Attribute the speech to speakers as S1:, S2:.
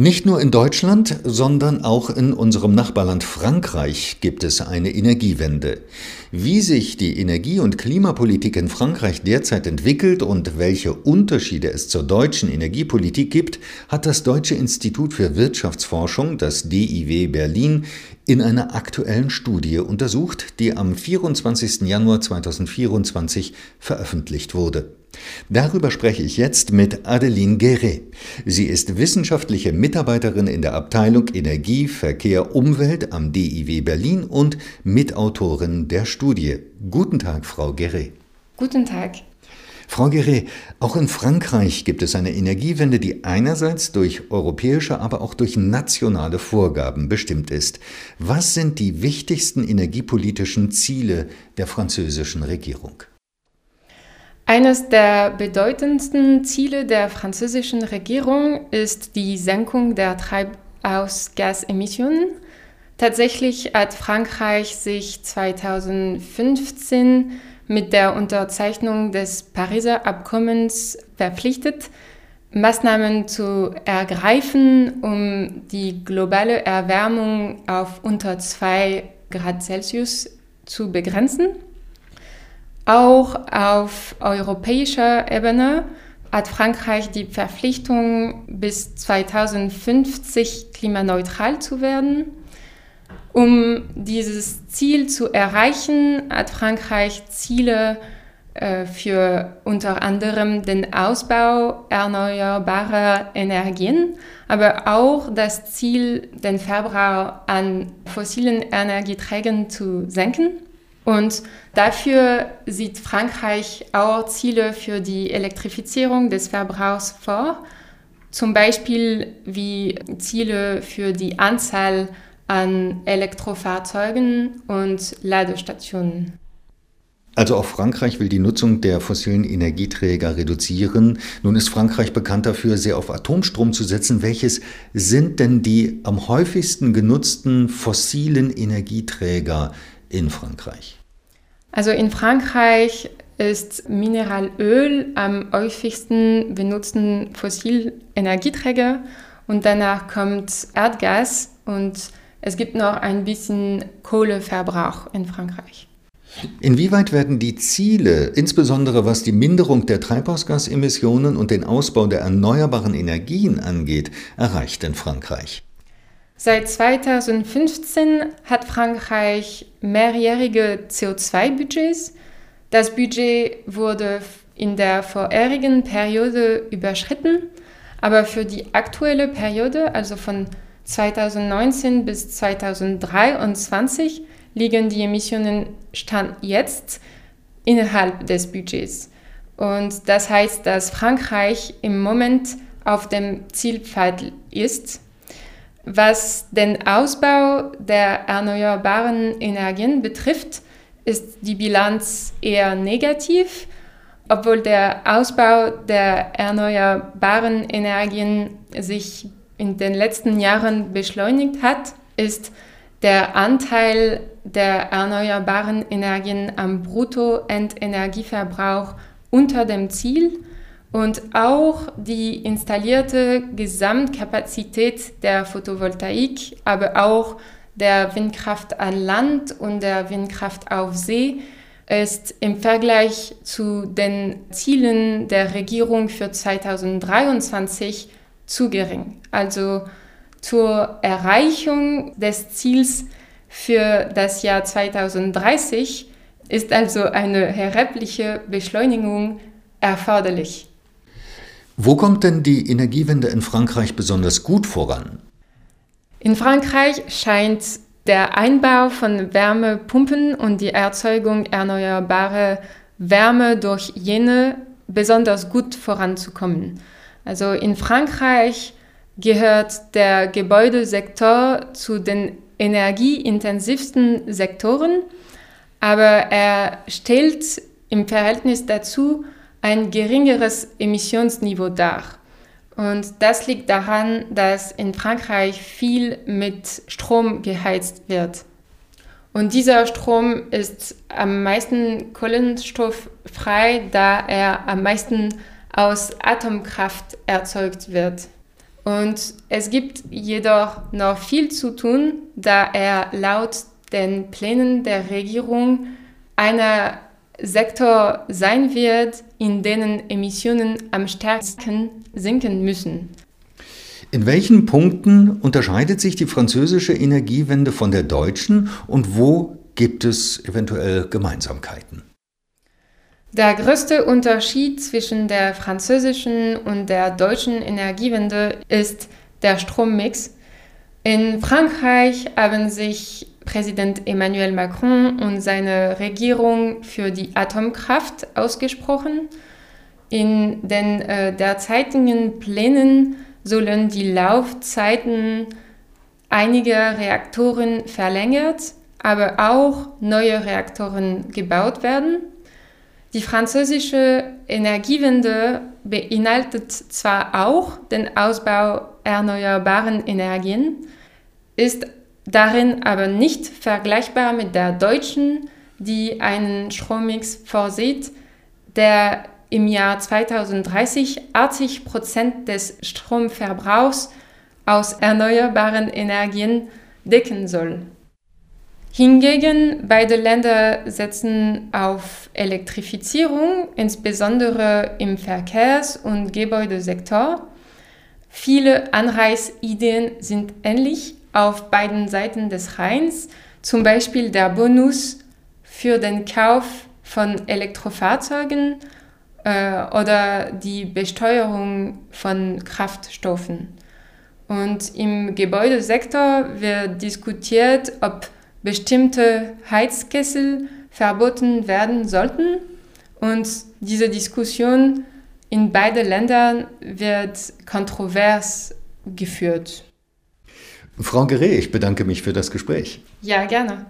S1: Nicht nur in Deutschland, sondern auch in unserem Nachbarland Frankreich gibt es eine Energiewende. Wie sich die Energie- und Klimapolitik in Frankreich derzeit entwickelt und welche Unterschiede es zur deutschen Energiepolitik gibt, hat das Deutsche Institut für Wirtschaftsforschung, das DIW Berlin, in einer aktuellen Studie untersucht, die am 24. Januar 2024 veröffentlicht wurde. Darüber spreche ich jetzt mit Adeline Guéret. Sie ist wissenschaftliche Mitarbeiterin in der Abteilung Energie, Verkehr, Umwelt am DIW Berlin und Mitautorin der Studie. Guten Tag, Frau Guéret.
S2: Guten Tag.
S1: Frau Guéret, auch in Frankreich gibt es eine Energiewende, die einerseits durch europäische, aber auch durch nationale Vorgaben bestimmt ist. Was sind die wichtigsten energiepolitischen Ziele der französischen Regierung?
S2: Eines der bedeutendsten Ziele der französischen Regierung ist die Senkung der Treibhausgasemissionen. Tatsächlich hat Frankreich sich 2015 mit der Unterzeichnung des Pariser Abkommens verpflichtet, Maßnahmen zu ergreifen, um die globale Erwärmung auf unter 2 Grad Celsius zu begrenzen. Auch auf europäischer Ebene hat Frankreich die Verpflichtung, bis 2050 klimaneutral zu werden. Um dieses Ziel zu erreichen, hat Frankreich Ziele äh, für unter anderem den Ausbau erneuerbarer Energien, aber auch das Ziel, den Verbrauch an fossilen Energieträgern zu senken. Und dafür sieht Frankreich auch Ziele für die Elektrifizierung des Verbrauchs vor, zum Beispiel wie Ziele für die Anzahl an Elektrofahrzeugen und Ladestationen.
S1: Also auch Frankreich will die Nutzung der fossilen Energieträger reduzieren. Nun ist Frankreich bekannt dafür, sehr auf Atomstrom zu setzen. Welches sind denn die am häufigsten genutzten fossilen Energieträger in Frankreich?
S2: Also in Frankreich ist Mineralöl am häufigsten benutzten Fossilenergieträger und danach kommt Erdgas und es gibt noch ein bisschen Kohleverbrauch in Frankreich.
S1: Inwieweit werden die Ziele, insbesondere was die Minderung der Treibhausgasemissionen und den Ausbau der erneuerbaren Energien angeht, erreicht in Frankreich?
S2: Seit 2015 hat Frankreich mehrjährige CO2-Budgets. Das Budget wurde in der vorherigen Periode überschritten, aber für die aktuelle Periode, also von 2019 bis 2023, liegen die Emissionen Stand jetzt innerhalb des Budgets. Und das heißt, dass Frankreich im Moment auf dem Zielpfad ist was den Ausbau der erneuerbaren Energien betrifft, ist die Bilanz eher negativ. Obwohl der Ausbau der erneuerbaren Energien sich in den letzten Jahren beschleunigt hat, ist der Anteil der erneuerbaren Energien am Bruttoendenergieverbrauch unter dem Ziel und auch die installierte Gesamtkapazität der Photovoltaik, aber auch der Windkraft an Land und der Windkraft auf See ist im Vergleich zu den Zielen der Regierung für 2023 zu gering. Also zur Erreichung des Ziels für das Jahr 2030 ist also eine erhebliche Beschleunigung erforderlich.
S1: Wo kommt denn die Energiewende in Frankreich besonders gut voran?
S2: In Frankreich scheint der Einbau von Wärmepumpen und die Erzeugung erneuerbarer Wärme durch jene besonders gut voranzukommen. Also in Frankreich gehört der Gebäudesektor zu den energieintensivsten Sektoren, aber er stellt im Verhältnis dazu ein geringeres Emissionsniveau dar. Und das liegt daran, dass in Frankreich viel mit Strom geheizt wird. Und dieser Strom ist am meisten kohlenstofffrei, da er am meisten aus Atomkraft erzeugt wird. Und es gibt jedoch noch viel zu tun, da er laut den Plänen der Regierung einer Sektor sein wird, in denen Emissionen am stärksten sinken müssen.
S1: In welchen Punkten unterscheidet sich die französische Energiewende von der deutschen und wo gibt es eventuell Gemeinsamkeiten?
S2: Der größte Unterschied zwischen der französischen und der deutschen Energiewende ist der Strommix. In Frankreich haben sich Präsident Emmanuel Macron und seine Regierung für die Atomkraft ausgesprochen. In den äh, derzeitigen Plänen sollen die Laufzeiten einiger Reaktoren verlängert, aber auch neue Reaktoren gebaut werden. Die französische Energiewende beinhaltet zwar auch den Ausbau erneuerbaren Energien, ist darin aber nicht vergleichbar mit der deutschen, die einen Strommix vorsieht, der im Jahr 2030 80 Prozent des Stromverbrauchs aus erneuerbaren Energien decken soll. Hingegen beide Länder setzen auf Elektrifizierung, insbesondere im Verkehrs- und Gebäudesektor. Viele Anreißideen sind ähnlich auf beiden Seiten des Rheins, zum Beispiel der Bonus für den Kauf von Elektrofahrzeugen äh, oder die Besteuerung von Kraftstoffen. Und im Gebäudesektor wird diskutiert, ob bestimmte Heizkessel verboten werden sollten. Und diese Diskussion in beiden Ländern wird kontrovers geführt.
S1: Frau Geré, ich bedanke mich für das Gespräch.
S2: Ja, gerne.